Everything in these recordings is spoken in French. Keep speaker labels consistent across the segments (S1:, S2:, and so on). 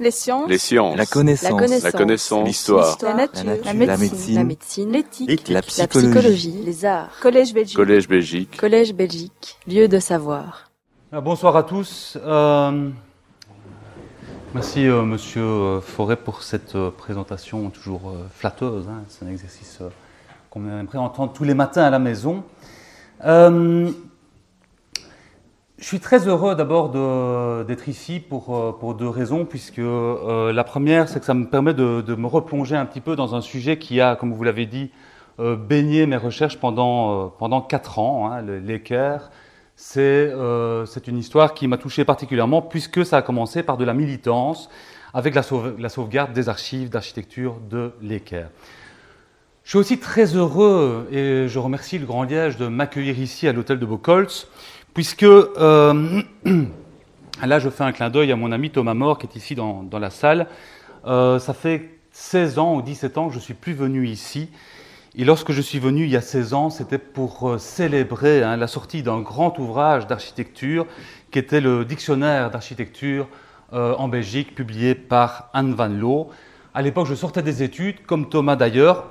S1: Les sciences.
S2: Les sciences.
S3: La connaissance.
S1: La connaissance.
S2: L'histoire.
S1: La nature.
S3: La nature.
S1: La médecine.
S3: médecine.
S1: La médecine. L'éthique.
S3: La
S1: La
S3: psychologie.
S1: Les arts. Collège Belgique.
S2: Collège Belgique.
S1: Collège Belgique. Lieu de savoir.
S4: Ah, Bonsoir à tous. Euh, merci euh, Monsieur euh, Forêt pour cette euh, présentation toujours euh, flatteuse. hein. C'est un exercice euh, qu'on aimerait entendre tous les matins à la maison. Je suis très heureux d'abord d'être ici pour, euh, pour deux raisons, puisque euh, la première, c'est que ça me permet de, de me replonger un petit peu dans un sujet qui a, comme vous l'avez dit, euh, baigné mes recherches pendant, euh, pendant quatre ans, hein, l'équerre. C'est euh, c'est une histoire qui m'a touché particulièrement, puisque ça a commencé par de la militance avec la, la sauvegarde des archives d'architecture de l'équerre. Je suis aussi très heureux et je remercie le Grand Liège de m'accueillir ici à l'hôtel de Bocolz, puisque euh, là je fais un clin d'œil à mon ami Thomas More qui est ici dans, la salle. Euh, ça fait 16 ans ou 17 ans que je suis plus venu ici. Et lorsque je suis venu il y a 16 ans, c'était pour euh, célébrer hein, la sortie d'un grand ouvrage d'architecture qui était le dictionnaire d'architecture en Belgique, publié par Anne Van Loo. À l'époque, je sortais des études, comme Thomas d'ailleurs.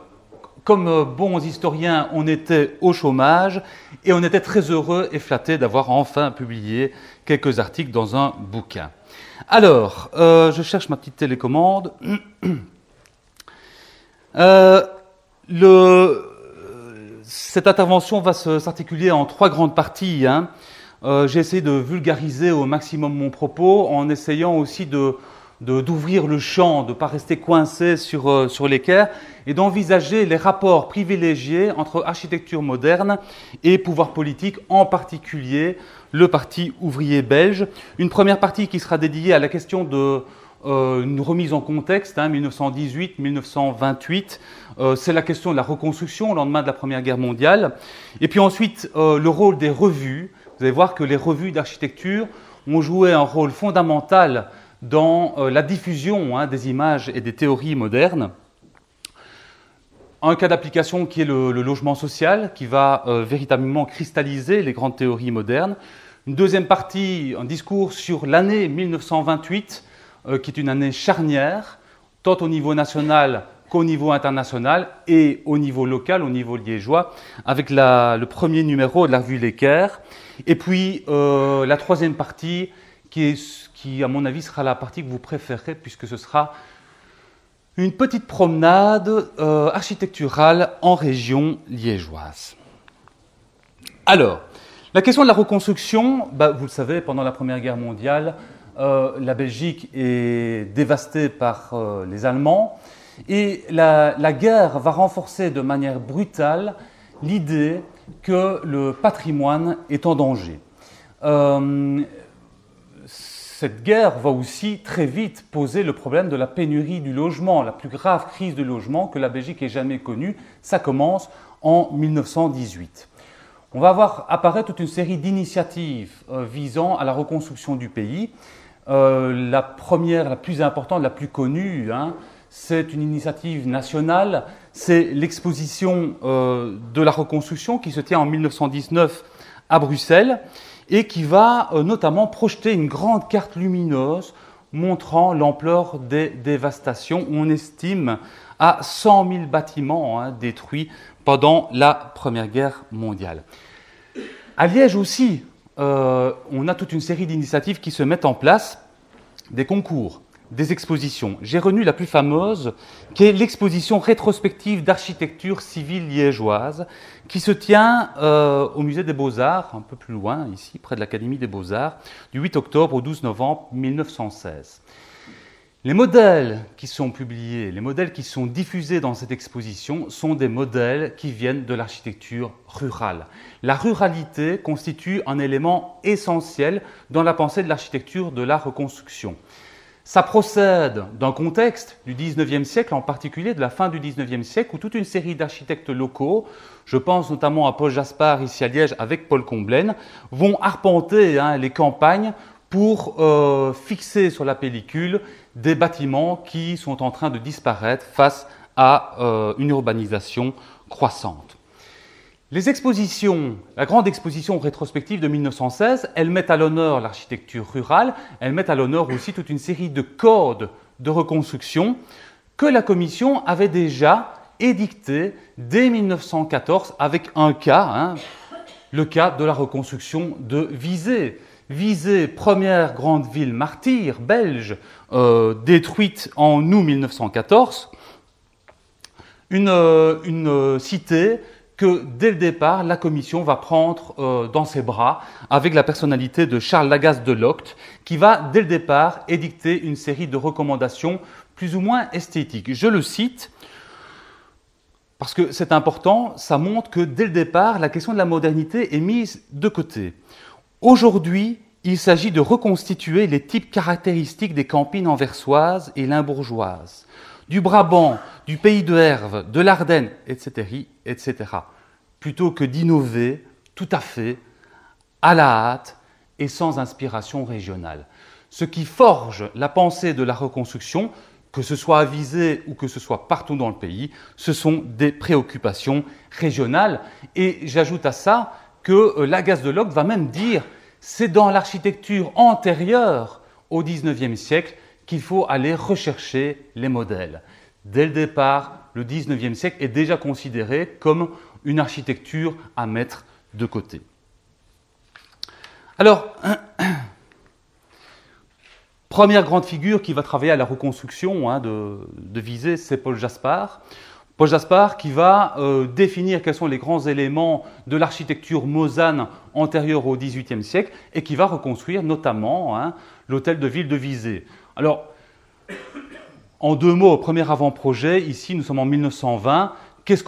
S4: Comme euh, bons historiens, on était au chômage et on était très heureux et flattés d'avoir enfin publié quelques articles dans un bouquin. Alors, euh, je cherche ma petite télécommande. Euh, cette intervention va s'articuler en trois grandes parties. hein. J'ai essayé de vulgariser au maximum mon propos en essayant aussi de- d'ouvrir le champ, de ne pas rester coincé sur, euh, sur l'équerre et d'envisager les rapports privilégiés entre architecture moderne et pouvoir politique, en particulier le Parti ouvrier belge. Une première partie qui sera dédiée à la question de euh, une remise en contexte, hein, 1918-1928. Euh, C'est la question de la reconstruction au lendemain de la Première Guerre mondiale. Et puis ensuite, euh, le rôle des revues. Vous allez voir que les revues d'architecture ont joué un rôle fondamental dans euh, la diffusion hein, des images et des théories modernes. Un cas d'application qui est le, logement social, qui va euh, véritablement cristalliser les grandes théories modernes. Une deuxième partie, un discours sur l'année 1928, euh, qui est une année charnière, tant au niveau national qu'au niveau international et au niveau local, au niveau liégeois, avec le premier numéro de la revue L'Équerre. Et puis la troisième partie, qui, est, qui, à mon avis, sera la partie que vous préférez, puisque ce sera une petite promenade euh, architecturale en région liégeoise. Alors, la question de la reconstruction, bah, vous le savez, pendant la Première Guerre mondiale, euh, la Belgique est dévastée par euh, les Allemands et la, la guerre va renforcer de manière brutale l'idée que le patrimoine est en danger. Cette guerre va aussi très vite poser le problème de la pénurie du logement, la plus grave crise de logement que la Belgique ait jamais connue. Ça commence en 1918. On va voir apparaître toute une série d'initiatives euh, visant à la reconstruction du pays. Euh, la première, la plus importante, la plus connue, hein, c'est une initiative nationale, c'est l'exposition euh, de la reconstruction qui se tient en 1919 à Bruxelles et qui va euh, notamment projeter une grande carte lumineuse montrant l'ampleur des dévastations. On estime à 100 000 bâtiments hein, détruits pendant la Première Guerre mondiale. À Liège aussi, euh, on a toute une série d'initiatives qui se mettent en place, des concours, des expositions. J'ai retenu la plus fameuse, qui est l'exposition rétrospective d'architecture civile liégeoise, qui se tient euh, au musée des Beaux-Arts, un peu plus loin, ici, près de l'Académie des Beaux-Arts, du 8 octobre au 12 novembre 1916. Les modèles qui sont publiés, les modèles qui sont diffusés dans cette exposition sont des modèles qui viennent de l'architecture rurale. La ruralité constitue un élément essentiel dans la pensée de l'architecture de la reconstruction. Ça procède d'un contexte du 19e siècle, en particulier de la fin du 19e siècle, où toute une série d'architectes locaux, je pense notamment à Paul Jaspard ici à Liège avec Paul Comblaine, vont arpenter hein, les campagnes pour euh, fixer sur la pellicule des bâtiments qui sont en train de disparaître face à euh, une urbanisation croissante. Les expositions, la grande exposition rétrospective de 1916, elles mettent à l'honneur l'architecture rurale, elles mettent à l'honneur aussi toute une série de codes de reconstruction que la Commission avait déjà édictés dès 1914 avec un cas, hein, le cas de la reconstruction de Visé. Visé, première grande ville martyre belge, euh, détruite en août 1914, une, euh, une cité que dès le départ, la Commission va prendre euh, dans ses bras avec la personnalité de Charles Lagasse de Locte, qui va dès le départ édicter une série de recommandations plus ou moins esthétiques. Je le cite parce que c'est important, ça montre que dès le départ, la question de la modernité est mise de côté. Aujourd'hui, il s'agit de reconstituer les types caractéristiques des campines anversoises et limbourgeoises du Brabant, du pays de Herve, de l'Ardenne, etc., etc., plutôt que d'innover tout à fait à la hâte et sans inspiration régionale. Ce qui forge la pensée de la reconstruction, que ce soit à Visé ou que ce soit partout dans le pays, ce sont des préoccupations régionales. Et j'ajoute à ça que euh, Lagasse de Locke va même dire c'est dans l'architecture antérieure au XIXe siècle qu'il faut aller rechercher les modèles. Dès le départ, le XIXe siècle est déjà considéré comme une architecture à mettre de côté. Alors, première grande figure qui va travailler à la reconstruction hein, de, de c'est Paul Jaspard. Paul Jaspard qui va euh, définir quels sont les grands éléments de l'architecture mosane antérieure au XVIIIe siècle et qui va reconstruire notamment hein, l'hôtel de ville de Visée. Alors, en deux mots, premier avant-projet, ici nous sommes en 1920. Qu'est-ce,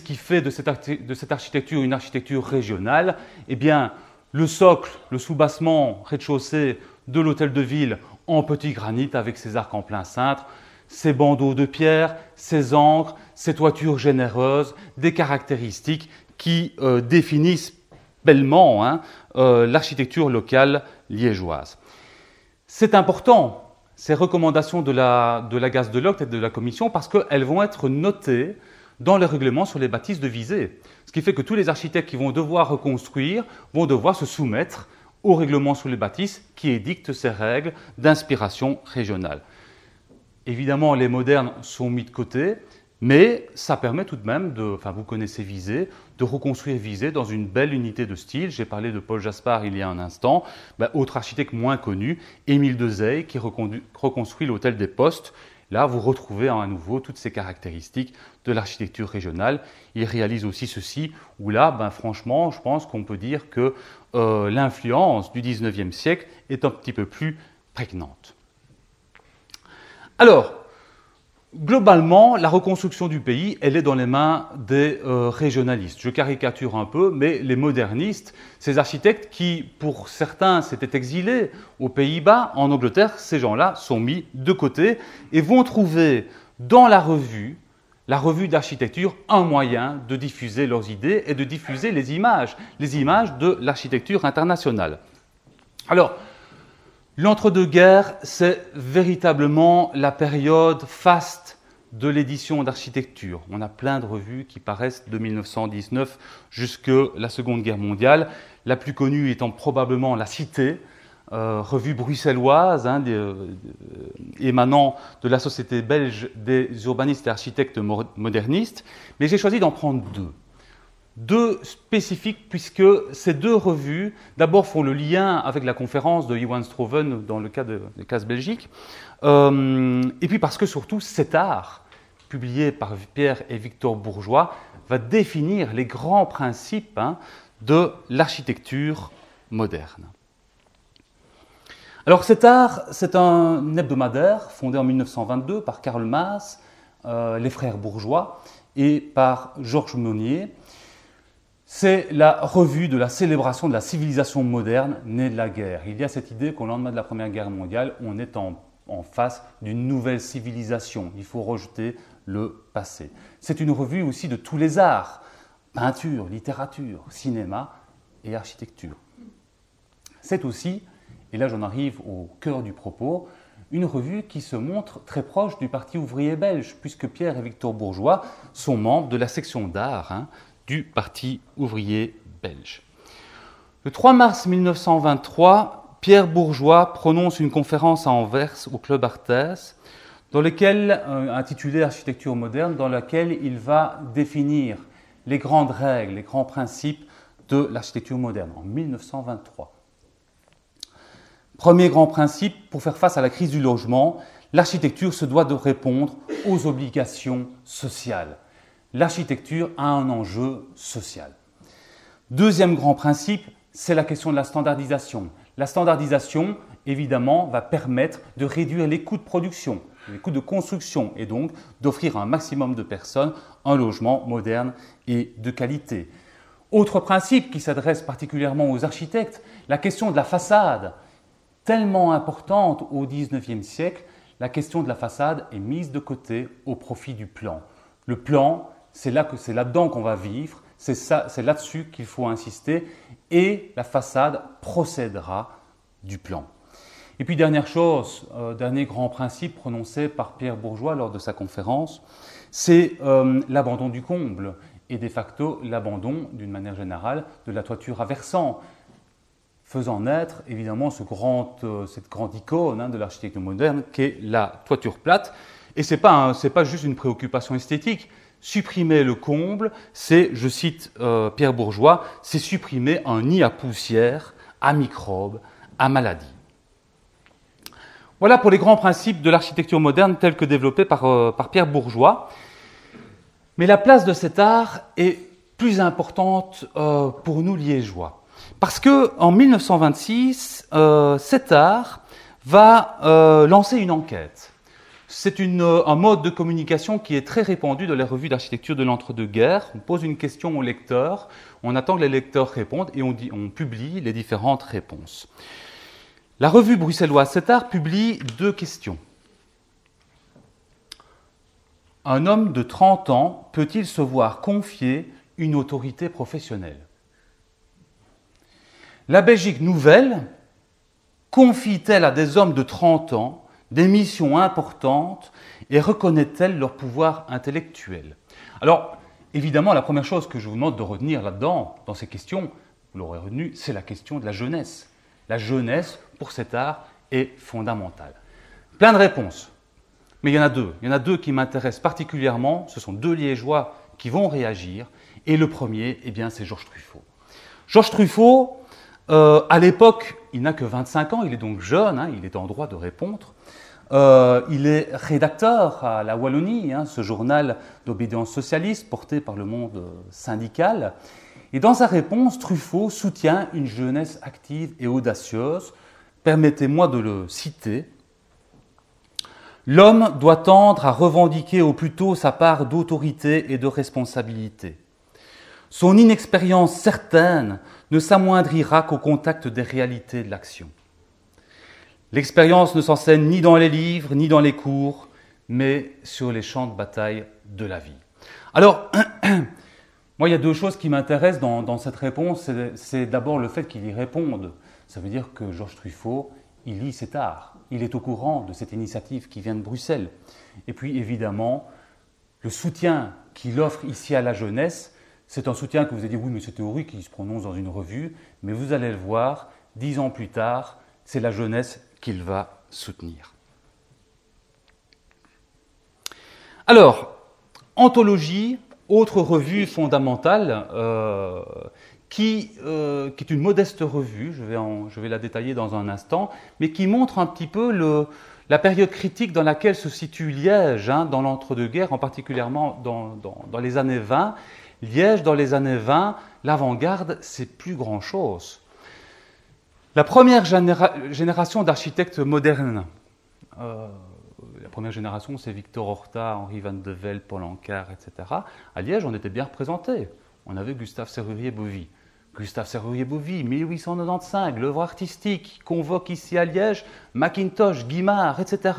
S4: qui fait de cette, de cette, architecture une architecture régionale? Eh bien, le socle, le soubassement rez-de-chaussée de l'hôtel de ville en petit granit avec ses arcs en plein cintre, ses bandeaux de pierre, ses ancres, ses toitures généreuses, des caractéristiques qui euh, définissent bellement hein, euh, l'architecture locale liégeoise. C'est important ces recommandations de la, de la gaz de Locte et de la Commission parce qu'elles vont être notées dans les règlements sur les bâtisses de visée. Ce qui fait que tous les architectes qui vont devoir reconstruire vont devoir se soumettre au règlement sur les bâtisses qui édicte ces règles d'inspiration régionale. Évidemment, les modernes sont mis de côté, mais ça permet tout de même, de, enfin vous connaissez Visé, de reconstruire Visé dans une belle unité de style. J'ai parlé de Paul Jaspard il y a un instant. Ben, autre architecte moins connu, Émile Dezey, qui reconstruit l'hôtel des Postes. Là, vous retrouvez à nouveau toutes ces caractéristiques de l'architecture régionale. Il réalise aussi ceci, où là, ben, franchement, je pense qu'on peut dire que euh, l'influence du 19e siècle est un petit peu plus prégnante. Alors, globalement, la reconstruction du pays, elle est dans les mains des euh, régionalistes. Je caricature un peu, mais les modernistes, ces architectes qui, pour certains, s'étaient exilés aux Pays-Bas, en Angleterre, ces gens-là sont mis de côté et vont trouver dans la revue, la revue d'architecture, un moyen de diffuser leurs idées et de diffuser les images, les images de l'architecture internationale. Alors, L'entre-deux-guerres, c'est véritablement la période faste de l'édition d'architecture. On a plein de revues qui paraissent de 1919 jusque la Seconde Guerre mondiale, la plus connue étant probablement La Cité, euh, revue bruxelloise hein, euh, émanant de la Société belge des urbanistes et architectes modernistes, mais j'ai choisi d'en prendre deux deux spécifiques, puisque ces deux revues, d'abord, font le lien avec la conférence de Johan Stroven dans le cas de, de Casse Belgique, euh, et puis parce que surtout cet art, publié par Pierre et Victor Bourgeois, va définir les grands principes hein, de l'architecture moderne. Alors cet art, c'est un hebdomadaire fondé en 1922 par Karl Maas, euh, les frères bourgeois, et par Georges Monnier, c'est la revue de la célébration de la civilisation moderne née de la guerre. Il y a cette idée qu'au lendemain de la Première Guerre mondiale, on est en, face d'une nouvelle civilisation. Il faut rejeter le passé. C'est une revue aussi de tous les arts, peinture, littérature, cinéma et architecture. C'est aussi, et là j'en arrive au cœur du propos, une revue qui se montre très proche du Parti ouvrier belge, puisque Pierre et Victor Bourgeois sont membres de la section d'art hein, du Parti ouvrier belge. Le 3 mars 1923, Pierre Bourgeois prononce une conférence à Anvers au Club Arthès, dans euh, intitulée Architecture moderne, dans laquelle il va définir les grandes règles, les grands principes de l'architecture moderne en 1923. Premier grand principe, pour faire face à la crise du logement, l'architecture se doit de répondre aux obligations sociales. L'architecture a un enjeu social. Deuxième grand principe, c'est la question de la standardisation. La standardisation, évidemment, va permettre de réduire les coûts de production, les coûts de construction et donc d'offrir à un maximum de personnes un logement moderne et de qualité. Autre principe qui s'adresse particulièrement aux architectes, la question de la façade. Tellement importante au XIXe siècle, la question de la façade est mise de côté au profit du plan. Le plan, c'est là c'est là-dedans qu'on va vivre, c'est ça, c'est là-dessus qu'il faut insister, et la façade procédera du plan. Et puis dernière chose, euh, dernier grand principe prononcé par Pierre Bourgeois lors de sa conférence, c'est euh, l'abandon du comble et de facto l'abandon, d'une manière générale, de la toiture à versant, faisant naître évidemment euh, cette grande icône hein, de l'architecture moderne qu'est la toiture plate. Et ce n'est pas, pas, juste une préoccupation esthétique. Supprimer le comble, c'est, je cite Pierre Bourgeois, c'est supprimer un nid à poussière, à microbes, à maladies. Voilà pour les grands principes de l'architecture moderne tels que développés par, euh, Pierre Bourgeois. Mais la place de cet art est plus importante euh, pour nous liégeois. Parce que en 1926, euh, cet art va lancer une enquête. C'est un mode de communication qui est très répandu dans les revues d'architecture de l'entre-deux-guerres. On pose une question aux lecteurs, on attend que les lecteurs répondent et on, publie les différentes réponses. La revue bruxelloise Cet Art publie deux questions. Un homme de 30 ans peut-il se voir confier une autorité professionnelle? La Belgique nouvelle confie-t-elle à des hommes de 30 ans des missions importantes et reconnaît-elle leur pouvoir intellectuel? Alors, évidemment, la première chose que je vous demande de retenir là-dedans, dans ces questions, vous l'aurez retenu, c'est la question de la jeunesse. La jeunesse pour cet art est fondamentale. Plein de réponses, mais il y en a deux. Il y en a deux qui m'intéressent particulièrement. Ce sont deux Liégeois qui vont réagir. Et le premier, eh bien, c'est Georges Truffaut. Georges Truffaut, euh, à l'époque, il n'a que 25 ans, il est donc jeune, hein, il est en droit de répondre. Euh, il est rédacteur à la Wallonie, hein, ce journal d'obédience socialiste porté par le monde syndical. Et dans sa réponse, Truffaut soutient une jeunesse active et audacieuse. Permettez-moi de le citer. L'homme doit tendre à revendiquer au plus tôt sa part d'autorité et de responsabilité. Son inexpérience certaine ne s'amoindrira qu'au contact des réalités de l'action. L'expérience ne s'enseigne ni dans les livres, ni dans les cours, mais sur les champs de bataille de la vie. Alors, Moi, il y a deux choses qui m'intéressent dans, cette réponse. C'est d'abord le fait qu'il y réponde. Ça veut dire que Georges Truffaut, il lit cet art. Il est au courant de cette initiative qui vient de Bruxelles. Et puis, évidemment, le soutien qu'il offre ici à la jeunesse, c'est un soutien que vous avez dit, oui, mais c'est théorique, il se prononce dans une revue. Mais vous allez le voir, dix ans plus tard, c'est la jeunesse qu'il va soutenir. Alors, anthologie, autre revue fondamentale, euh, qui, euh, qui, est une modeste revue, je vais, la détailler dans un instant, mais qui montre un petit peu la période critique dans laquelle se situe Liège, hein, dans l'entre-deux-guerres, en particulièrement dans, dans, dans, les années 20. Liège, dans les années 20, l'avant-garde, c'est plus grand-chose. La première génération d'architectes modernes, euh, la première génération, c'est Victor Horta, Henri Van de Velde, Paul Ancar, etc. À Liège, on était bien représentés. On avait Gustave Serrurier-Bovy. Gustave Serrurier-Bovy, 1895, l'œuvre artistique, convoque ici à Liège Macintosh, Guimard, etc.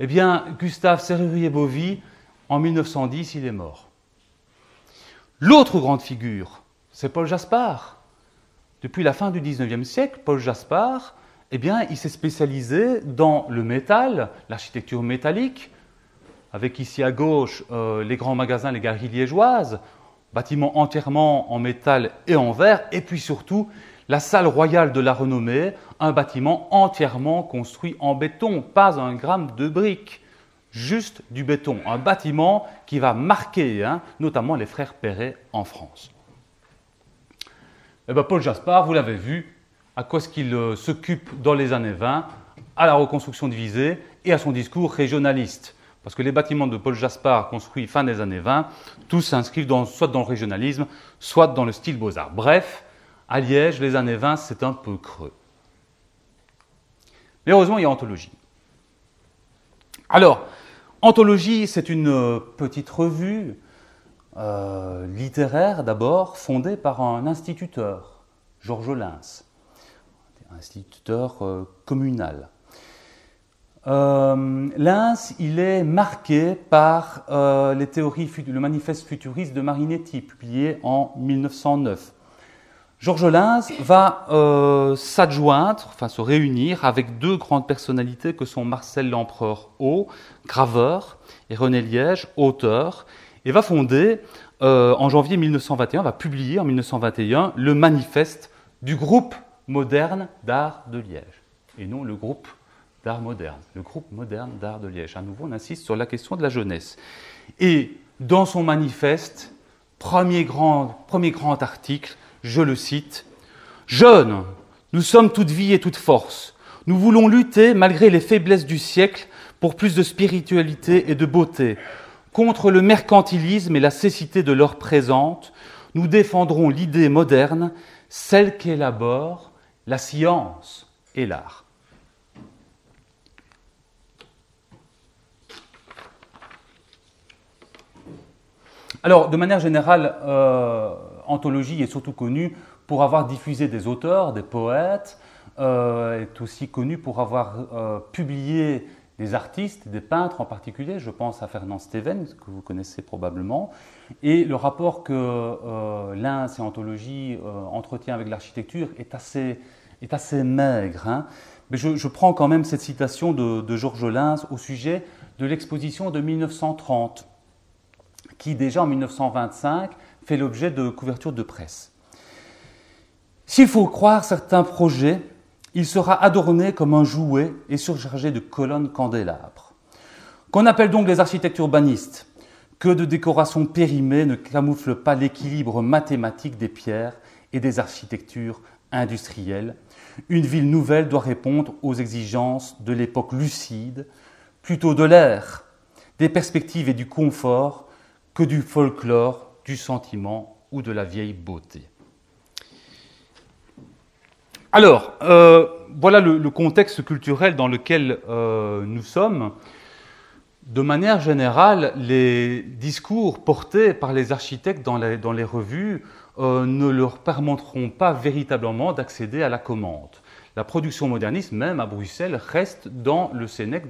S4: Eh bien, Gustave Serrurier-Bovy, en 1910, il est mort. L'autre grande figure, c'est Paul Jaspard. Depuis la fin du XIXe siècle, Paul Jaspard eh il s'est spécialisé dans le métal, l'architecture métallique, avec ici à gauche euh, les grands magasins, les galeries liégeoises. bâtiment entièrement en métal et en verre, et puis surtout la salle royale de la renommée, un bâtiment entièrement construit en béton, pas un gramme de briques, juste du béton, un bâtiment qui va marquer hein, notamment les frères Perret en France. Eh bien, Paul Jaspard, vous l'avez vu, à quoi est-ce qu'il euh, s'occupe dans les années 20 À la reconstruction divisée et à son discours régionaliste. Parce que les bâtiments de Paul Jaspard construits fin des années 20, tous s'inscrivent soit dans le régionalisme, soit dans le style beaux-arts. Bref, à Liège, les années 20, c'est un peu creux. Mais heureusement, il y a Anthologie. Alors, Anthologie, c'est une euh, petite revue euh, littéraire d'abord, fondée par un instituteur, Georges Lins, instituteur euh, communal. Euh, il est marqué par les théories, le manifeste futuriste de Marinetti, publié en 1909. Georges Lins va s'adjoindre, enfin se réunir avec deux grandes personnalités que sont Marcel Lempereur Haut, graveur, et René Liège, auteur, et va fonder euh, en janvier 1921, va publier en 1921 le manifeste du groupe moderne d'art de Liège, et non le groupe d'art moderne, le groupe moderne d'art de Liège. À nouveau, on insiste sur la question de la jeunesse. Et dans son manifeste, premier grand, premier grand article, je le cite, Jeunes, nous sommes toute vie et toute force. Nous voulons lutter, malgré les faiblesses du siècle, pour plus de spiritualité et de beauté. Contre le mercantilisme et la cécité de l'heure présente, nous défendrons l'idée moderne, celle qu'élabore la science et l'art. Alors, de manière générale, euh, Anthologie est surtout connue pour avoir diffusé des auteurs, des poètes, euh, est aussi connue pour avoir euh, publié des artistes, des peintres en particulier, je pense à Fernand Steven, que vous connaissez probablement, et le rapport que euh, l'un, Anthologie, euh, entretient avec l'architecture est assez, est assez maigre. Hein. Mais je, prends quand même cette citation de, Georges Lins au sujet de l'exposition de 1930, qui déjà en 1925 fait l'objet de couvertures de presse. S'il faut croire certains projets, il sera adorné comme un jouet et surchargé de colonnes candélabres. Qu'on appelle donc les architectes urbanistes, que de décorations périmées ne camouflent pas l'équilibre mathématique des pierres et des architectures industrielles. Une ville nouvelle doit répondre aux exigences de l'époque lucide, plutôt de l'air, des perspectives et du confort que du folklore, du sentiment ou de la vieille beauté. Alors, euh, voilà le, contexte culturel dans lequel euh, nous sommes. De manière générale, les discours portés par les architectes dans les, revues euh, ne leur permettront pas véritablement d'accéder à la commande. La production moderniste, même à Bruxelles, reste dans le cénacle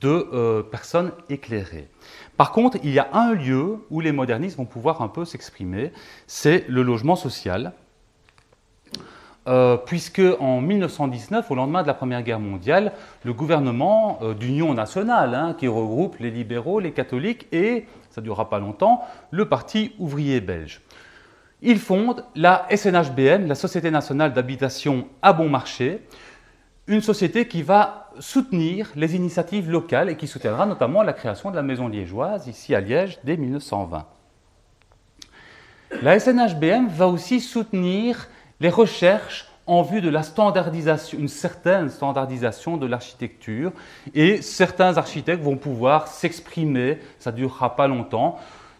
S4: de personnes éclairées. Par contre, il y a un lieu où les modernistes vont pouvoir un peu s'exprimer, c'est le logement social. Euh, puisque en 1919, au lendemain de la Première Guerre mondiale, le gouvernement euh, d'union nationale, hein, qui regroupe les libéraux, les catholiques et, ça ne durera pas longtemps, le Parti ouvrier belge. Il fonde la SNHBN, la Société nationale d'habitation à bon marché, une société qui va soutenir les initiatives locales et qui soutiendra notamment la création de la maison liégeoise ici à Liège dès 1920. La SNHBM va aussi soutenir les recherches en vue de la standardisation, une certaine standardisation de l'architecture. Et certains architectes vont pouvoir s'exprimer, ça ne durera pas longtemps,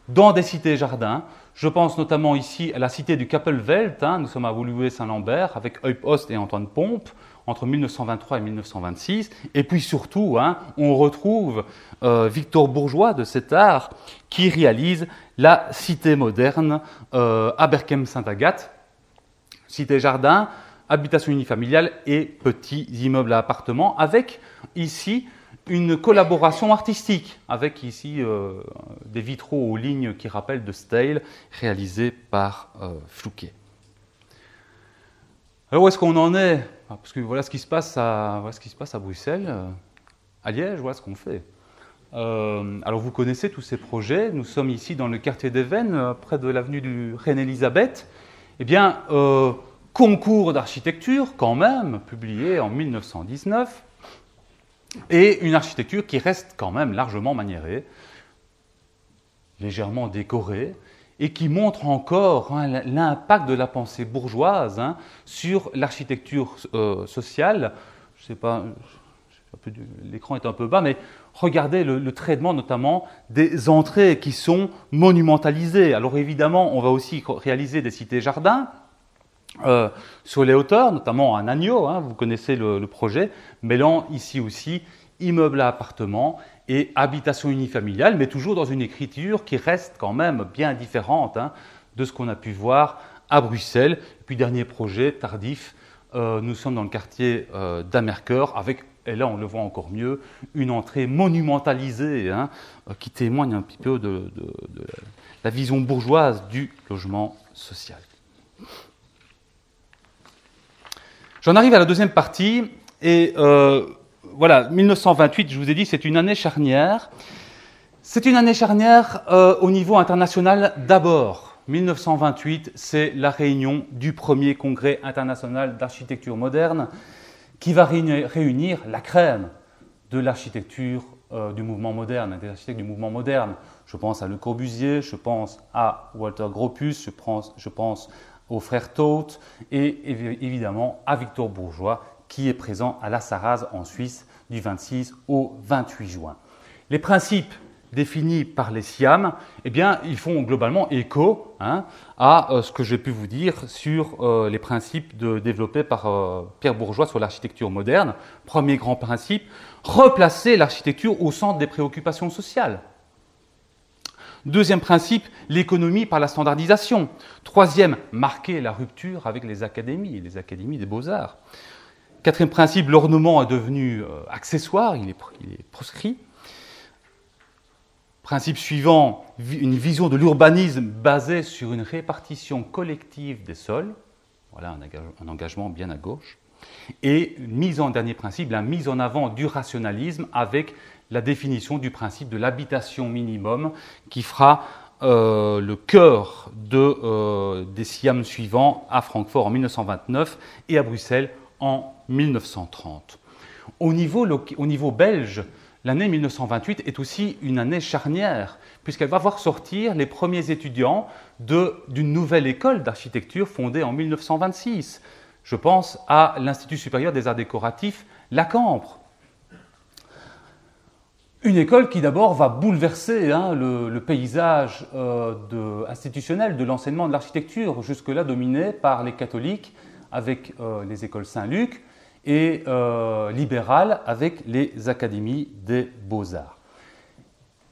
S4: dans des cités-jardins. Je pense notamment ici à la cité du Kappelwelt, hein, nous sommes à Woluwe-Saint-Lambert, avec Eup Host et Antoine Pompe, entre 1923 et 1926. Et puis surtout, hein, on retrouve euh, Victor Bourgeois de cet art qui réalise la cité moderne euh, à Berkem-Saint-Agathe, cité-jardin, habitation unifamiliale et petits immeubles à appartements, avec ici une collaboration artistique, avec ici euh, des vitraux aux lignes qui rappellent de Stale, réalisés par euh, Flouquet. Alors où est-ce qu'on en est? Parce que voilà ce qui se passe à, Bruxelles, euh, à Liège, voilà ce qu'on fait. Alors vous connaissez tous ces projets. Nous sommes ici dans le quartier des Vennes, près de l'avenue du Reine-Élisabeth. Eh bien, concours d'architecture quand même, publié en 1919, et une architecture qui reste quand même largement maniérée, légèrement décorée, et qui montre encore hein, l'impact de la pensée bourgeoise hein, sur l'architecture euh, sociale. Je sais pas, l'écran est un peu bas, mais regardez le, traitement notamment des entrées qui sont monumentalisées. Alors évidemment, on va aussi réaliser des cités-jardins, euh, sur les hauteurs, notamment un agneau, hein, vous connaissez le, projet, mêlant ici aussi immeuble à appartement et habitation unifamiliale, mais toujours dans une écriture qui reste quand même bien différente hein, de ce qu'on a pu voir à Bruxelles. Puis dernier projet tardif, euh, nous sommes dans le quartier euh, d'Amercœur avec, et là on le voit encore mieux, une entrée monumentalisée hein, qui témoigne un petit peu de la vision bourgeoise du logement social. J'en arrive à la deuxième partie, et euh, voilà, 1928, je vous ai dit, c'est une année charnière. C'est une année charnière euh, au niveau international d'abord. 1928, c'est la réunion du premier congrès international d'architecture moderne qui va réunir la crème de l'architecture euh, du mouvement moderne, des architectes du mouvement moderne. Je pense à Le Corbusier, je pense à Walter Gropius, je pense, aux frères Taute et évidemment à Victor Bourgeois qui est présent à la Sarraz en Suisse du 26 au 28 juin. Les principes définis par les SIAM, eh bien, ils font globalement écho hein, à euh, ce que j'ai pu vous dire sur euh, les principes développés par euh, Pierre Bourgeois sur l'architecture moderne. Premier grand principe, replacer l'architecture au centre des préoccupations sociales. Deuxième principe, l'économie par la standardisation. Troisième, marquer la rupture avec les académies, les académies des beaux-arts. Quatrième principe, l'ornement est devenu accessoire, il est, proscrit. Principe suivant, une vision de l'urbanisme basée sur une répartition collective des sols. Voilà un engagement bien à gauche. Et mise en dernier principe, la mise en avant du rationalisme avec la définition du principe de l'habitation minimum qui fera euh, le cœur euh, des SIAM suivants à Francfort en 1929 et à Bruxelles en 1930. Au niveau, au niveau belge, l'année 1928 est aussi une année charnière, puisqu'elle va voir sortir les premiers étudiants d'une nouvelle école d'architecture fondée en 1926. Je pense à l'Institut supérieur des arts décoratifs, la Campre, une école qui d'abord va bouleverser hein, le, paysage euh, institutionnel de l'enseignement de l'architecture, jusque-là dominé par les catholiques avec euh, les écoles Saint-Luc et euh, libérales avec les académies des beaux-arts.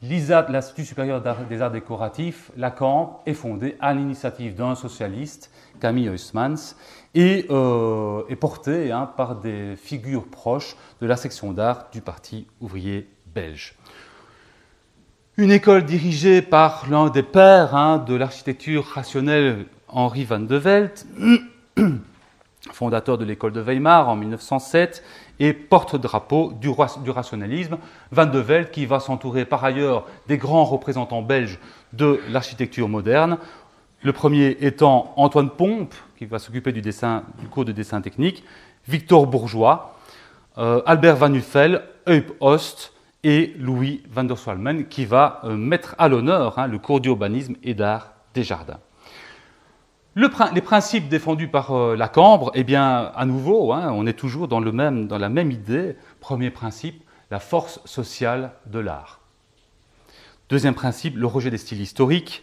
S4: L'Institut supérieur des arts décoratifs, Lacan, est fondé à l'initiative d'un socialiste, Camille Huysmans, et est porté hein, par des figures proches de la section d'art du Parti ouvrier belge. Une école dirigée par l'un des pères hein, de l'architecture rationnelle, Henri van de Velt, fondateur de l'école de Weimar en 1907 et porte-drapeau du, rationalisme. Van de Velt qui va s'entourer par ailleurs des grands représentants belges de l'architecture moderne. Le premier étant Antoine Pompe, qui va s'occuper du, du cours de dessin technique, Victor Bourgeois, euh, Albert Van Uffel, Eup Ost, et Louis van der Swalmen qui va euh, mettre à l'honneur hein, le cours d'urbanisme et d'art des jardins. Les principes défendus par euh, la Cambre, eh bien, à nouveau, hein, on est toujours dans, la même idée. Premier principe, la force sociale de l'art. Deuxième principe, le rejet des styles historiques.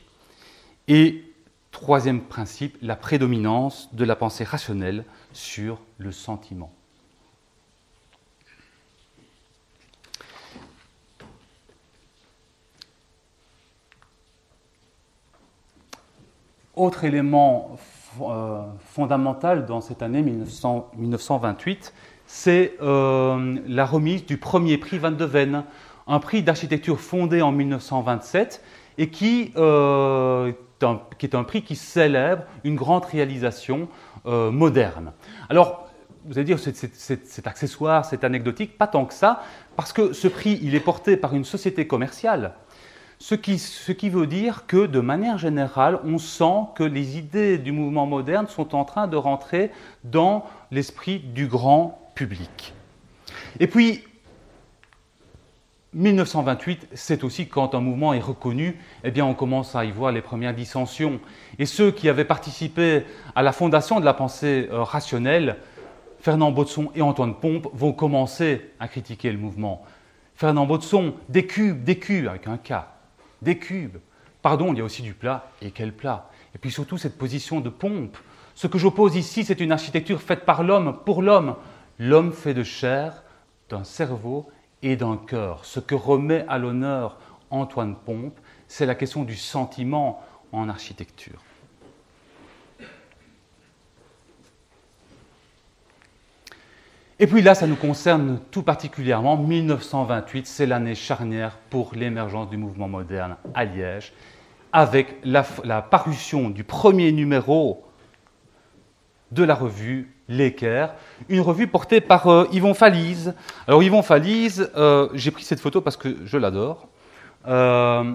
S4: Et troisième principe, la prédominance de la pensée rationnelle sur le sentiment. Autre élément euh, fondamental dans cette année 1928, c'est euh, la remise du premier prix Van de Ven, un prix d'architecture fondé en 1927 et qui, euh, qui, est un prix qui célèbre une grande réalisation moderne. Alors, vous allez dire, c'est accessoire, c'est anecdotique, pas tant que ça, parce que ce prix, il est porté par une société commerciale, ce qui, veut dire que, de manière générale, on sent que les idées du mouvement moderne sont en train de rentrer dans l'esprit du grand public. Et puis, 1928, c'est aussi quand un mouvement est reconnu, eh bien on commence à y voir les premières dissensions. Et ceux qui avaient participé à la fondation de la pensée euh, rationnelle, Fernand Baudson et Antoine Pompe, vont commencer à critiquer le mouvement. Fernand Baudson, des cubes, avec un K, des cubes. Pardon, il y a aussi du plat, et quel plat? Et puis surtout cette position de pompe. Ce que j'oppose ici, c'est une architecture faite par l'homme, pour l'homme. L'homme fait de chair, d'un cerveau et d'un cœur. Ce que remet à l'honneur Antoine Pompe, c'est la question du sentiment en architecture. Et puis là, ça nous concerne tout particulièrement. 1928, c'est l'année charnière pour l'émergence du mouvement moderne à Liège, avec la, parution du premier numéro de la revue L'Équerre, une revue portée par euh, Yvon Falise. Alors Yvon Falise, euh, j'ai pris cette photo parce que je l'adore. Euh,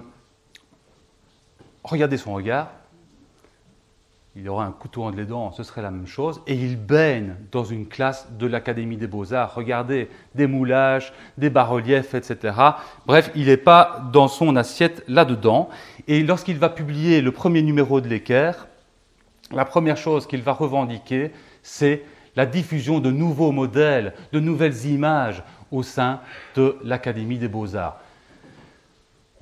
S4: regardez son regard. Il aura un couteau entre les dents, ce serait la même chose. Et il baigne dans une classe de l'Académie des Beaux-Arts. Regardez, des moulages, des bas-reliefs, etc. Bref, il n'est pas dans son assiette là-dedans. Et lorsqu'il va publier le premier numéro de l'Équerre, la première chose qu'il va revendiquer, c'est la diffusion de nouveaux modèles, de nouvelles images au sein de l'Académie des beaux-arts.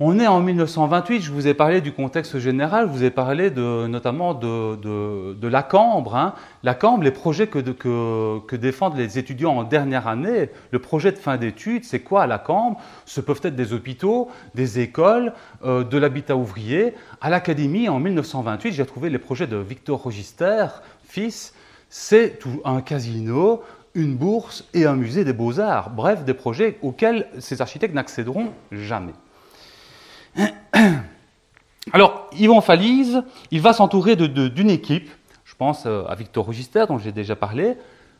S4: On est en 1928, je vous ai parlé du contexte général, je vous ai parlé notamment de, la Cambre. Hein. La Cambre, les projets que, défendent les étudiants en dernière année, le projet de fin d'études, c'est quoi à la Cambre? Ce peuvent être des hôpitaux, des écoles, euh, de l'habitat ouvrier. À l'Académie, en 1928, j'ai trouvé les projets de Victor Register, fils, c'est un casino, une bourse et un musée des beaux-arts. Bref, des projets auxquels ces architectes n'accéderont jamais. Alors, Yvon Falise, il va s'entourer d'une équipe, je pense euh, à Victor Register, dont j'ai déjà parlé.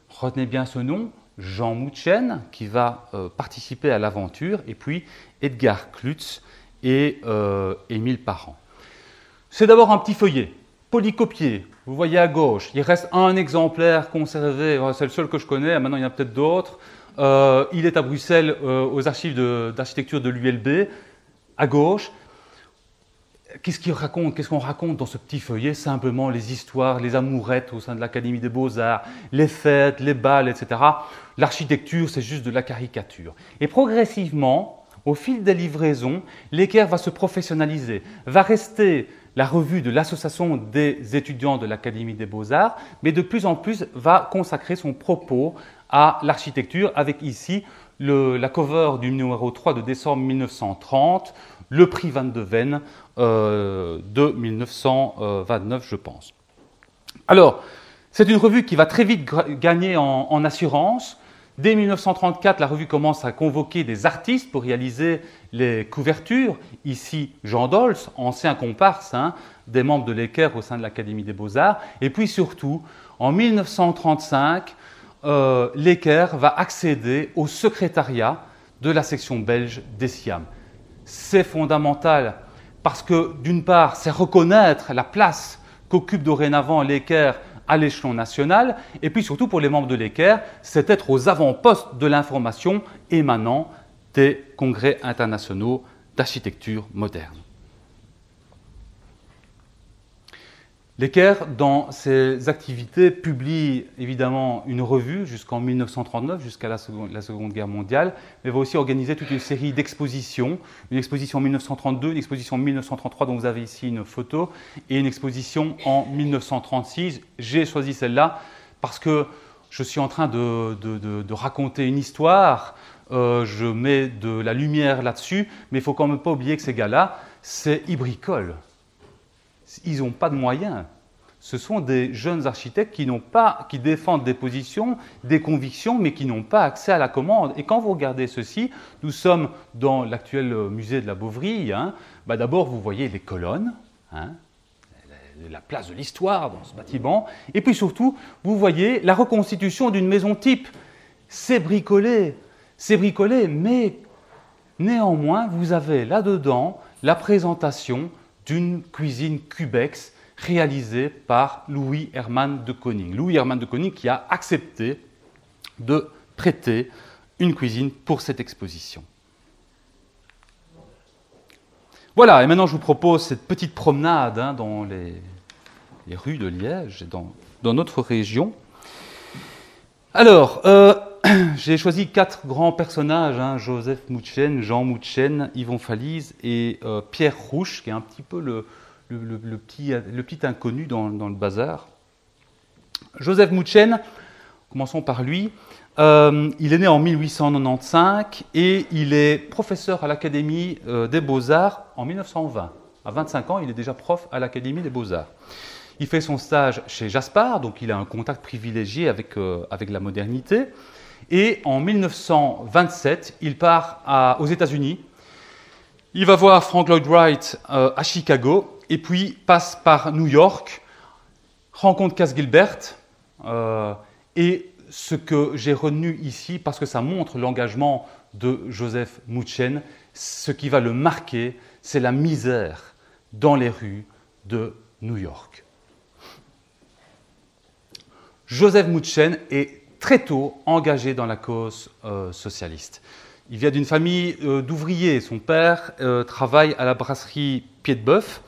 S4: Retenez bien ce nom, Jean Mouchen, qui va euh, participer à l'aventure, et puis Edgar Klutz et euh, Émile Parent. C'est d'abord un petit feuillet, polycopié, vous voyez à gauche, il reste un exemplaire conservé, c'est le seul que je connais, maintenant il y en a peut-être d'autres. Il est à Bruxelles aux archives d'architecture de, l'ULB, à gauche. Qu'est-ce qu'on raconte, qu'est-ce qu'on raconte dans ce petit feuillet? Simplement les histoires, les amourettes au sein de l'Académie des Beaux-Arts, les fêtes, les balles, etc. L'architecture, c'est juste de la caricature. Et progressivement, au fil des livraisons, l'équerre va se professionnaliser, va rester la revue de l'Association des étudiants de l'Académie des beaux-arts, mais de plus en plus va consacrer son propos à l'architecture, avec ici la cover du numéro 3 de décembre 1930, le prix Van de Ven euh, de 1929, je pense. Alors, c'est une revue qui va très vite gagner en assurance, Dès 1934, la revue commence à convoquer des artistes pour réaliser les couvertures. Ici, Jean Dols, ancien comparse hein, des membres de l'Équerre au sein de l'Académie des Beaux-Arts. Et puis surtout, en 1935, euh, va accéder au secrétariat de la section belge des SIAM. C'est fondamental parce que, d'une part, c'est reconnaître la place qu'occupe dorénavant l'Équerre à l'échelon national, et puis surtout pour les membres de l'ECAIR, c'est être aux avant-postes de l'information émanant des congrès internationaux d'architecture moderne. L'ECAIR, dans ses activités, publie évidemment une revue jusqu'en 1939, jusqu'à la, seconde, Guerre mondiale, mais va aussi organiser toute une série d'expositions. Une exposition en 1932, une exposition en 1933 dont vous avez ici une photo, et une exposition en 1936. J'ai choisi celle-là parce que je suis en train de, raconter une histoire, euh, je mets de la lumière là-dessus, mais il faut quand même pas oublier que ces gars-là, c'est ils bricolent ils n'ont pas de moyens. Ce sont des jeunes architectes qui, pas, qui défendent des positions, des convictions, mais qui n'ont pas accès à la commande. Et quand vous regardez ceci, nous sommes dans l'actuel musée de la Beauvrie. Hein. Bah, d'abord, vous voyez les colonnes, hein. la place de l'histoire dans ce bâtiment. Et puis surtout, vous voyez la reconstitution d'une maison type. C'est bricolé, c'est bricolé, mais néanmoins, vous avez là-dedans la présentation d'une cuisine cubex réalisée par Louis Hermann de Koning. Louis Hermann de Koning qui a accepté de prêter une cuisine pour cette exposition. Voilà, et maintenant je vous propose cette petite promenade hein, dans les, rues de Liège, dans, dans notre région. Alors, euh, j'ai choisi quatre grands personnages, hein, Joseph Mouchen, Jean Mouchen, Yvon Falise et euh, Pierre Rouche, qui est un petit peu le, petit, inconnu dans, le bazar. Joseph Mouchen, commençons par lui, euh, il est né en 1895 et il est professeur à l'Académie euh, des Beaux-Arts en 1920. À 25 ans, il est déjà prof à l'Académie des Beaux-Arts. Il fait son stage chez Jaspard, donc il a un contact privilégié avec la modernité. Et en 1927, il part aux États-Unis. Il va voir Frank Lloyd Wright à Chicago, et puis passe par New York, rencontre Cass Gilbert, et ce que j'ai retenu ici, parce que ça montre l'engagement de Joseph Mouchen, ce qui va le marquer, c'est la misère dans les rues de New York. Joseph Mouchen est très tôt engagé dans la cause euh, socialiste. Il vient d'une famille euh, d'ouvriers. Son père euh, travaille à la brasserie Pied de Bœuf.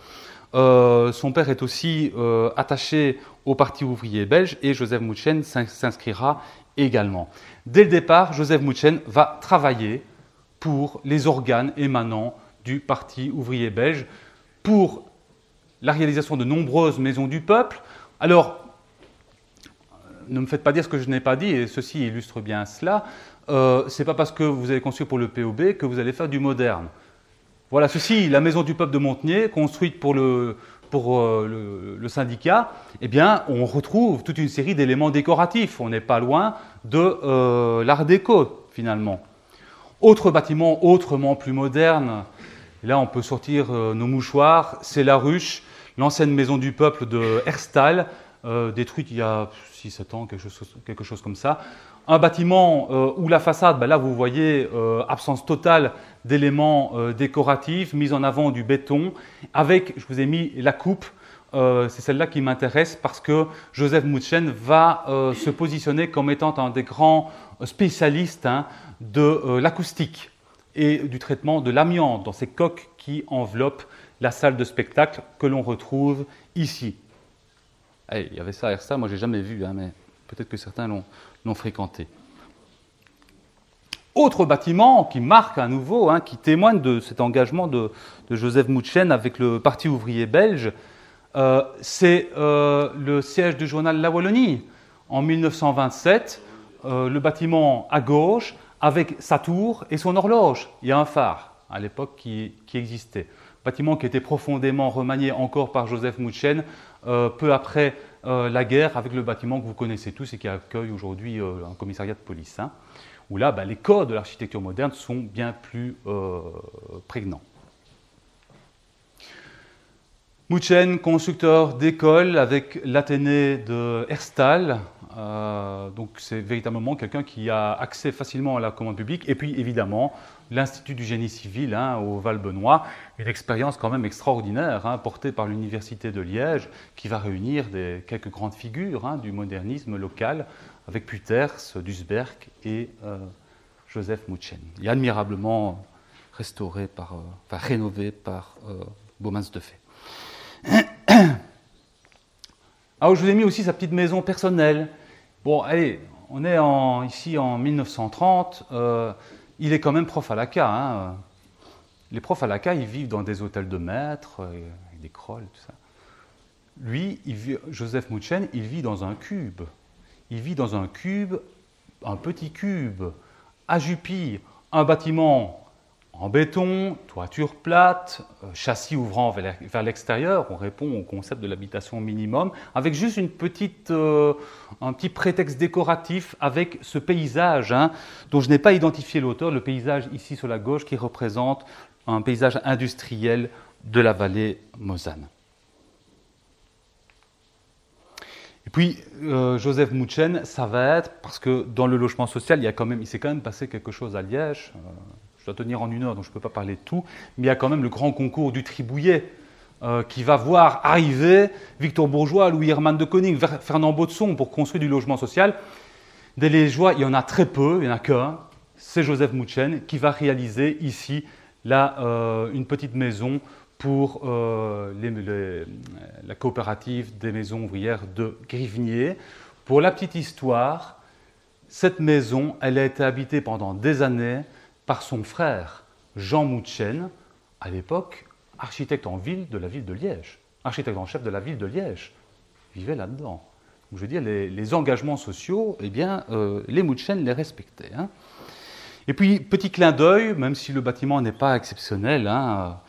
S4: son père est aussi attaché au Parti ouvrier belge et Joseph Mouchen s'inscrira également. Dès le départ, Joseph Mouchen va travailler pour les organes émanant du Parti ouvrier belge, pour la réalisation de nombreuses maisons du peuple. Alors, ne me faites pas dire ce que je n'ai pas dit, et ceci illustre bien cela. Euh, Ce n'est pas parce que vous avez construit pour le POB que vous allez faire du moderne. Voilà, ceci, la maison du peuple de Montenay, construite pour le, pour euh, le, syndicat, eh bien, on retrouve toute une série d'éléments décoratifs. On n'est pas loin de euh, l'art déco, finalement. Autre bâtiment autrement plus moderne, là on peut sortir euh, nos mouchoirs, c'est la ruche, l'ancienne maison du peuple de Herstal, détruite il y a 6-7 ans, quelque chose, quelque chose comme ça un bâtiment euh, où la façade, ben là vous voyez euh, absence totale d'éléments euh, décoratifs, mise en avant du béton, avec, je vous ai mis la coupe, c'est celle-là qui m'intéresse parce que Joseph Mouchen va se positionner comme étant un des grands spécialistes hein, de l'acoustique et du traitement de l'amiante dans ces coques qui enveloppent la salle de spectacle que l'on retrouve ici. Il y avait ça, ça, moi j'ai jamais vu, hein, mais peut-être que certains l'ont fréquenté. Autre bâtiment qui marque à nouveau, hein, qui témoigne de cet engagement de, Joseph Mouchen avec le Parti ouvrier belge, euh, c'est euh, le siège du journal La Wallonie. En 1927, euh, le bâtiment à gauche, avec sa tour et son horloge. Il y a un phare à l'époque qui, qui, existait. Bâtiment qui était profondément remanié encore par Joseph Mouchen peu après euh, la guerre avec le bâtiment que vous connaissez tous et qui accueille aujourd'hui euh, un commissariat de police, hein, où là, bah, les codes de l'architecture moderne sont bien plus euh, prégnants. Mouchen, constructeur d'école avec l'Athénée de Herstal, donc c'est véritablement quelqu'un qui a accès facilement à la commande publique. Et puis évidemment, l'Institut du génie civil hein, au Val-Benoît, une expérience quand même extraordinaire, hein, portée par l'Université de Liège, qui va réunir quelques grandes figures hein, du modernisme local, avec Puters, Duisberg et euh, Joseph Mouchen, et admirablement restauré par, euh, enfin, rénové par euh, de Fay. Alors, je vous ai mis aussi sa petite maison personnelle. Bon, allez, on est ici en 1930 il est quand même prof à l'ACA. Hein. Les profs à l'ACA, ils vivent dans des hôtels de maître, euh, des crolles, tout ça. Lui, Joseph Mouchen, il vit dans un cube. Il vit dans un cube, un petit cube, à Jupy, un bâtiment en béton, toiture plate, euh, châssis ouvrant vers l'extérieur, on répond au concept de l'habitation minimum, avec juste une petite, euh, un petit prétexte décoratif avec ce paysage hein, dont je n'ai pas identifié l'auteur, le paysage ici sur la gauche qui représente un paysage industriel de la vallée Mosane. Et puis, euh, Joseph Mouchen, ça va être, parce que dans le logement social, il, a il s'est quand même passé quelque chose à Liège. Je dois tenir en une heure, donc je ne peux pas parler de tout. Mais il y a quand même le grand concours du Tribouillet, euh, qui va voir arriver Victor Bourgeois, Louis Hermann de Koning, Fernand Baudson pour construire du logement social. Des Liégeois, il y en a très peu, il n'y en a qu'un, c'est Joseph Mouchen, qui va réaliser ici là, une petite maison pour euh, la coopérative des maisons ouvrières de Grivenier. Pour la petite histoire, cette maison, elle a été habitée pendant des années par son frère Jean Mouchen, à l'époque architecte en ville de la ville de Liège, architecte en chef de la ville de Liège, vivait là-dedans. je veux dire, les, engagements sociaux, eh bien, euh, les Mouchen les respectaient. Hein. Et puis, petit clin d'œil, même si le bâtiment n'est pas exceptionnel, hein,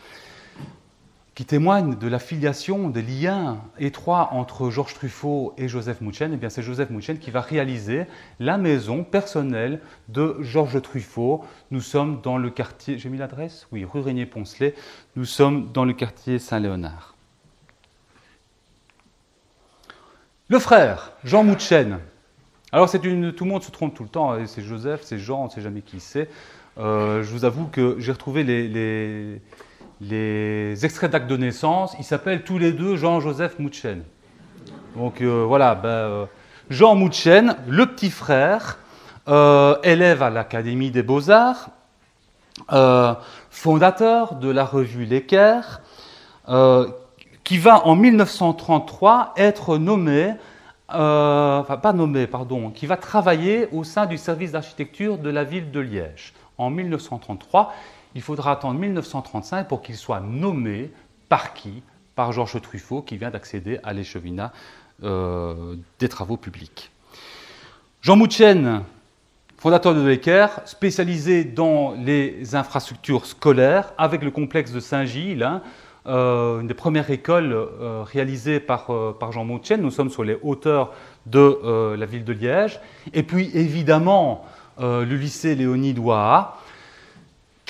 S4: qui témoigne de la filiation, des liens étroits entre Georges Truffaut et Joseph Mouchen, eh c'est Joseph Mouchen qui va réaliser la maison personnelle de Georges Truffaut. Nous sommes dans le quartier, j'ai mis l'adresse? Oui, rue Régnier-Poncelet. Nous sommes dans le quartier Saint-Léonard. Le frère, Jean Mouchen. Alors c'est une, tout le monde se trompe tout le temps, c'est Joseph, c'est Jean, on ne sait jamais qui c'est. Euh, je vous avoue que j'ai retrouvé les extraits d'actes de naissance, ils s'appellent tous les deux Jean-Joseph Mouchen. Donc euh, voilà, ben, euh, Jean Mouchen, le petit frère, euh, élève à l'Académie des Beaux-Arts, fondateur de la revue L'Équerre, qui va en 1933 être nommé, enfin pas nommé, pardon, qui va travailler au sein du service d'architecture de la ville de Liège. En 1933, il faudra attendre 1935 pour qu'il soit nommé par qui Par Georges Truffaut, qui vient d'accéder à l'échevinat euh, des travaux publics. Jean Mouchen, fondateur de Lecker, spécialisé dans les infrastructures scolaires, avec le complexe de Saint-Gilles, hein, euh, une des premières écoles euh, réalisées par, Jean Mouchen. Nous sommes sur les hauteurs de la ville de Liège. Et puis évidemment, le lycée Léonide Ouaha,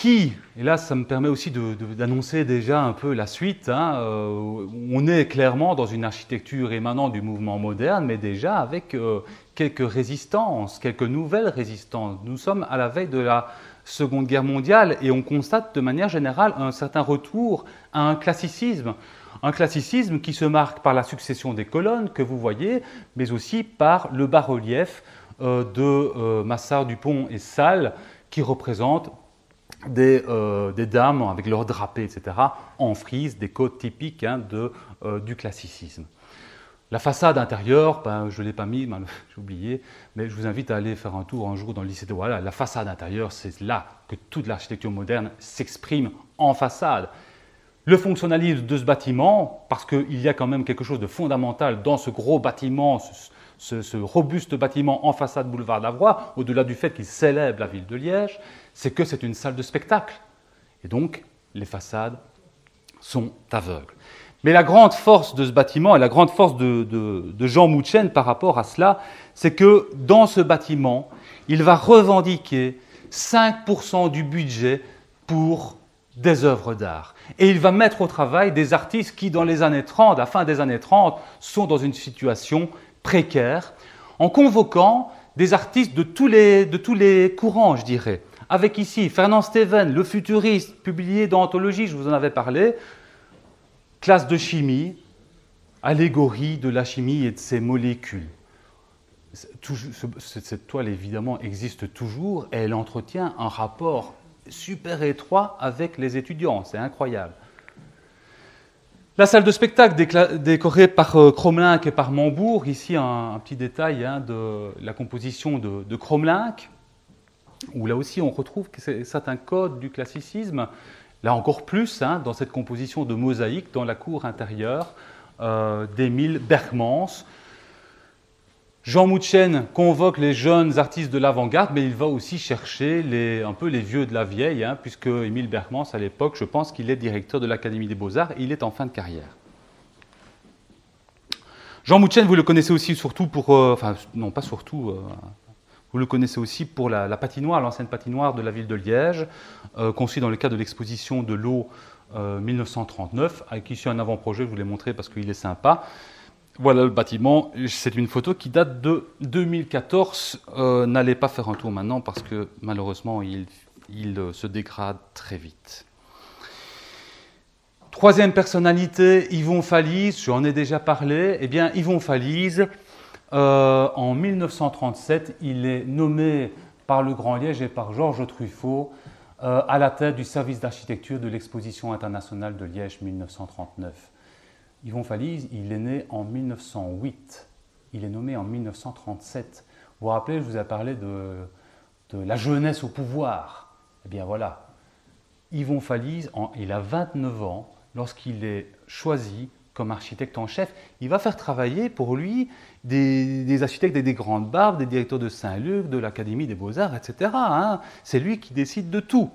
S4: et là ça me permet aussi d'annoncer déjà un peu la suite, hein, euh, on est clairement dans une architecture émanant du mouvement moderne, mais déjà avec euh, quelques résistances, quelques nouvelles résistances. Nous sommes à la veille de la Seconde Guerre mondiale et on constate de manière générale un certain retour à un classicisme. Un classicisme qui se marque par la succession des colonnes que vous voyez, mais aussi par le bas-relief euh, de Massard, Dupont et Salle, qui représente euh, des, dames avec leurs drapés, etc., en frise, des codes typiques hein, euh, du classicisme. La façade intérieure, ben, je ne l'ai pas mis, j'ai oublié, mais je vous invite à aller faire un tour un jour dans le lycée de Voilà. La façade intérieure, c'est là que toute l'architecture moderne s'exprime en façade. Le fonctionnalisme de ce bâtiment, parce qu'il y a quand même quelque chose de fondamental dans ce gros bâtiment, ce, robuste bâtiment en façade boulevard d'Avroy, au-delà du fait qu'il célèbre la ville de Liège, c'est que c'est une salle de spectacle. Et donc, les façades sont aveugles. Mais la grande force de ce bâtiment et la grande force de, Jean Mouchen par rapport à cela, c'est que dans ce bâtiment, il va revendiquer 5% du budget pour des œuvres d'art. Et il va mettre au travail des artistes qui, dans les années 30, à la fin des années 30, sont dans une situation précaire, en convoquant des artistes de tous les, de tous les courants, je dirais avec ici Fernand Steven, le futuriste, publié dans Anthologie, je vous en avais parlé, classe de chimie, allégorie de la chimie et de ses molécules. Cette toile, évidemment, existe toujours et elle entretient un rapport super étroit avec les étudiants. C'est incroyable. La salle de spectacle décorée par euh, et par Mambourg, ici un, petit détail hein, de la composition de, de où là aussi on retrouve certains codes du classicisme, là encore plus, hein, dans cette composition de mosaïque dans la cour intérieure euh, d'Émile Bergmans. Jean Mouchen convoque les jeunes artistes de l'avant-garde, mais il va aussi chercher un peu les vieux de la vieille, hein, puisque Émile Bergmans, à l'époque, je pense qu'il est directeur de l'Académie des Beaux-Arts il est en fin de carrière. Jean Mouchen, vous le connaissez aussi surtout pour, euh, enfin non pas surtout, euh, vous le connaissez aussi pour la, patinoire, l'ancienne patinoire de la ville de Liège, euh, conçue dans le cadre de l'exposition de l'eau 1939, euh, avec ici un avant-projet, je vous l'ai montré parce qu'il est sympa. voilà le bâtiment. C'est une photo qui date de 2014. Euh, n'allez pas faire un tour maintenant parce que malheureusement, il, euh, se dégrade très vite. Troisième personnalité, Yvon Falise. J'en ai déjà parlé. Eh bien, Yvon Falise, euh, en 1937, il est nommé par le Grand Liège et par Georges Truffaut à la tête du service d'architecture de l'exposition internationale de Liège 1939. Yvon Falise, il est né en 1908. Il est nommé en 1937. Vous vous rappelez, je vous ai parlé de, la jeunesse au pouvoir. Eh bien voilà, Yvon Falise, il a 29 ans lorsqu'il est choisi comme architecte en chef. Il va faire travailler pour lui des, architectes des, grandes barbes, des directeurs de Saint-Luc, de l'Académie des beaux-arts, etc. Hein. C'est lui qui décide de tout.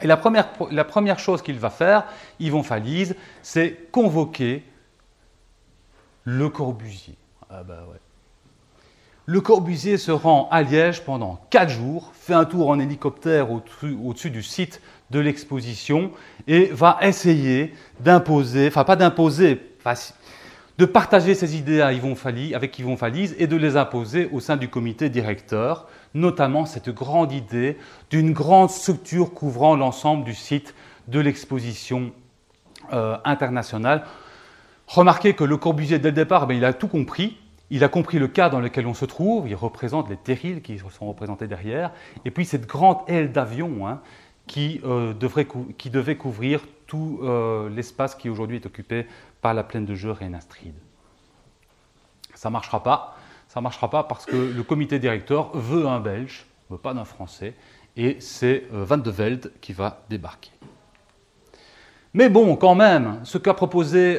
S4: Et la première, la première chose qu'il va faire, Yvon Falise, c'est convoquer le Corbusier. Ah bah ouais. Le Corbusier se rend à Liège pendant quatre jours, fait un tour en hélicoptère au-dessus du site de l'exposition et va essayer d'imposer, enfin pas d'imposer, de partager ses idées à Yvon avec Yvon Falise et de les imposer au sein du comité directeur, notamment cette grande idée d'une grande structure couvrant l'ensemble du site de l'exposition euh, internationale Remarquez que le Corbusier, dès le départ, ben, il a tout compris. Il a compris le cas dans lequel on se trouve. Il représente les terrils qui sont représentés derrière. Et puis cette grande aile d'avion hein, qui, euh, qui, devait couvrir tout euh, l'espace qui aujourd'hui est occupé par la plaine de jeu Reine-Astrid. Ça ne marchera pas. Ça marchera pas parce que le comité directeur veut un Belge, veut pas d'un Français. Et c'est euh, Van de Velde qui va débarquer. Mais bon, quand même, ce qu'a proposé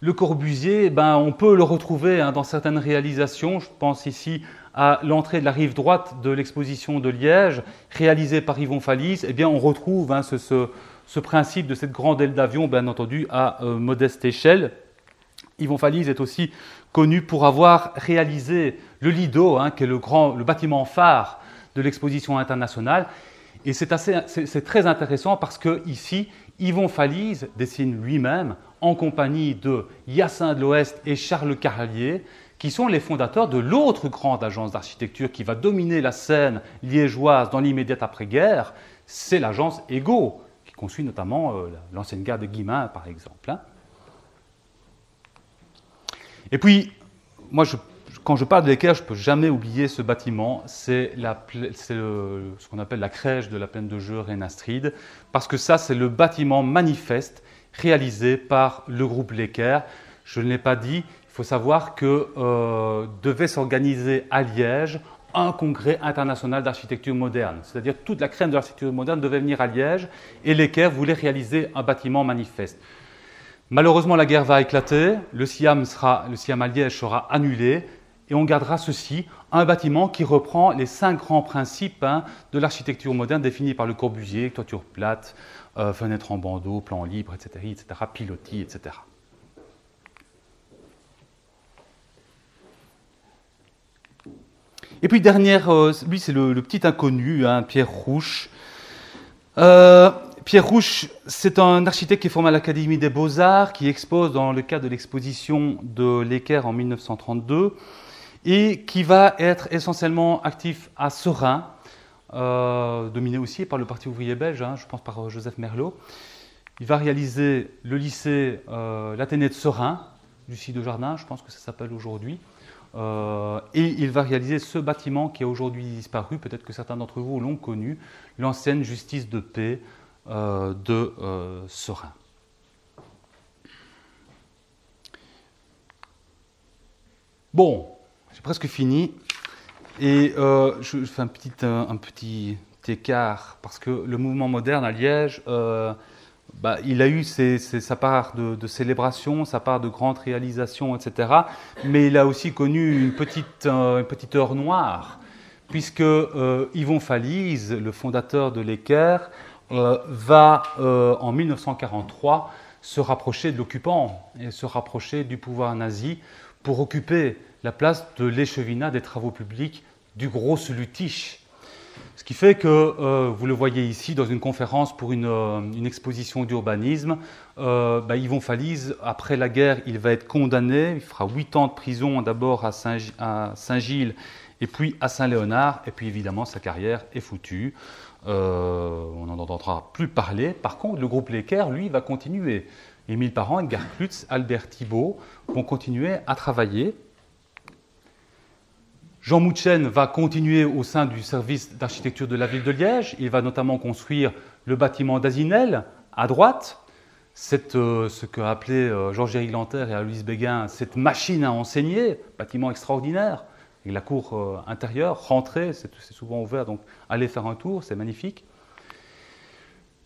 S4: le Corbusier, ben, on peut le retrouver hein, dans certaines réalisations. Je pense ici à l'entrée de la rive droite de l'exposition de Liège, réalisée par Yvon Falise. Eh bien, on retrouve hein, ce, principe de cette grande aile d'avion, bien entendu, à euh, modeste échelle. Yvon Falise est aussi connu pour avoir réalisé le Lido, hein, qui est le, grand, bâtiment phare de l'exposition internationale. Et c'est très intéressant parce que ici, Yvon Falise dessine lui-même en compagnie de Yassin de l'Ouest et Charles Carlier, qui sont les fondateurs de l'autre grande agence d'architecture qui va dominer la scène liégeoise dans l'immédiate après-guerre, c'est l'agence Ego, qui construit notamment euh, l'ancienne gare de Guimain, par exemple. Hein. Et puis, moi, quand je parle de l'équerre, je ne peux jamais oublier ce bâtiment. C'est ce qu'on appelle la crèche de la plaine de jeu Reine-Astrid, parce que ça, c'est le bâtiment manifeste réalisé par le groupe Lecker. Je ne l'ai pas dit, il faut savoir que euh, devait s'organiser à Liège un congrès international d'architecture moderne. C'est-à-dire toute la crème de l'architecture moderne devait venir à Liège et Lecker voulait réaliser un bâtiment manifeste. Malheureusement, la guerre va éclater, le SIAM, sera, à Liège sera annulé et on gardera ceci, un bâtiment qui reprend les cinq grands principes hein, de l'architecture moderne définis par le Corbusier, toiture plate, euh, fenêtre en bandeau, plan libre, etc., etc., pilotis, etc. Et puis dernière, euh, lui c'est le, petit inconnu, hein, Pierre Rouche. Euh, Pierre Rouche, c'est un architecte qui est formé à l'Académie des Beaux-Arts, qui expose dans le cadre de l'exposition de l'Équerre en 1932, et qui va être essentiellement actif à Serein, euh, dominé aussi par le Parti ouvrier belge, hein, je pense par Joseph Merlot. Il va réaliser le lycée, l'Athénée de Serein, Lucie de Jardin, je pense que ça s'appelle aujourd'hui. Et il va réaliser ce bâtiment qui a aujourd'hui disparu, peut-être que certains d'entre vous l'ont connu, l'ancienne justice de paix de Serein. Bon, j'ai presque fini. Et euh, je, fais un petit, écart, parce que le mouvement moderne à Liège, euh, bah, il a eu sa part de, célébration, sa part de grandes réalisations, etc. Mais il a aussi connu une petite, euh, heure noire, puisque Yvon Falise, le fondateur de l'Équerre, va en 1943 se rapprocher de l'occupant et se rapprocher du pouvoir nazi pour occuper la place de l'échevinat des travaux publics du gros Lutiche. Ce qui fait que, euh, vous le voyez ici dans une conférence pour une, euh, exposition d'urbanisme, euh, bah, Yvon Falise, après la guerre, il va être condamné, il fera 8 ans de prison d'abord à Saint- à Saint-Gilles et puis à Saint-Léonard, et puis évidemment sa carrière est foutue. Euh, on n'en entendra plus parler. Par contre, le groupe Lecker, lui, va continuer. Émile Parent, Edgar Klutz, Albert Thibault vont continuer à travailler. Jean Mouchen va continuer au sein du service d'architecture de la ville de Liège. Il va notamment construire le bâtiment d'Azinel à droite, cette, euh, ce qu'a appelé euh, Georges-Éric Lanter et Aloïs Béguin, cette machine à enseigner, bâtiment extraordinaire, et la cour euh, intérieure, rentrée, c'est c'est souvent ouvert, donc allez faire un tour, c'est magnifique.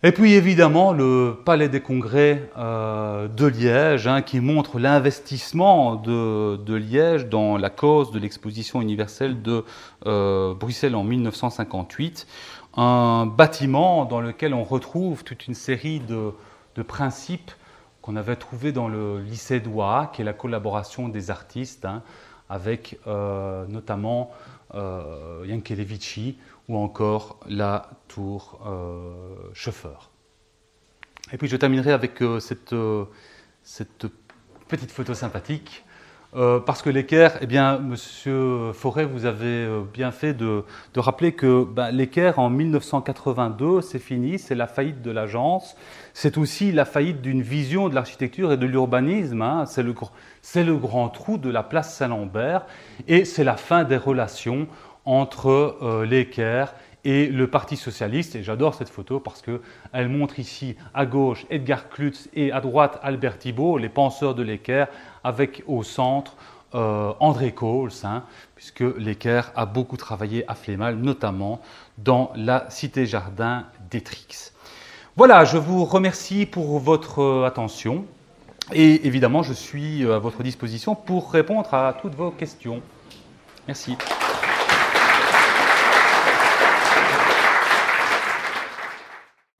S4: Et puis évidemment le Palais des Congrès euh, de Liège, hein, qui montre l'investissement de, Liège dans la cause de l'exposition universelle de euh, Bruxelles en 1958. Un bâtiment dans lequel on retrouve toute une série de, principes qu'on avait trouvés dans le lycée d'Oua, qui est la collaboration des artistes, hein, avec euh, notamment euh, Yankelevitchi ou encore la tour euh, chauffeur. Et puis je terminerai avec euh, cette, euh, cette petite photo sympathique. parce que l'équerre, eh bien, Monsieur Forêt, vous avez bien fait de, de rappeler que ben, l'équerre, en 1982, c'est fini, c'est la faillite de l'agence. C'est aussi la faillite d'une vision de l'architecture et de l'urbanisme. hein. C'est le, le grand trou de la place Saint-Lambert et c'est la fin des relations entre euh, et le Parti socialiste. Et j'adore cette photo parce qu'elle montre ici à gauche Edgar Klutz et à droite Albert Thibault, les penseurs de l'équerre, avec au centre euh, André Coles, hein, puisque l'équerre a beaucoup travaillé à Flémal, notamment dans la cité-jardin d'Etrix. Voilà, je vous remercie pour votre euh, attention. Et évidemment, je suis euh, à votre disposition pour répondre à toutes vos questions. Merci.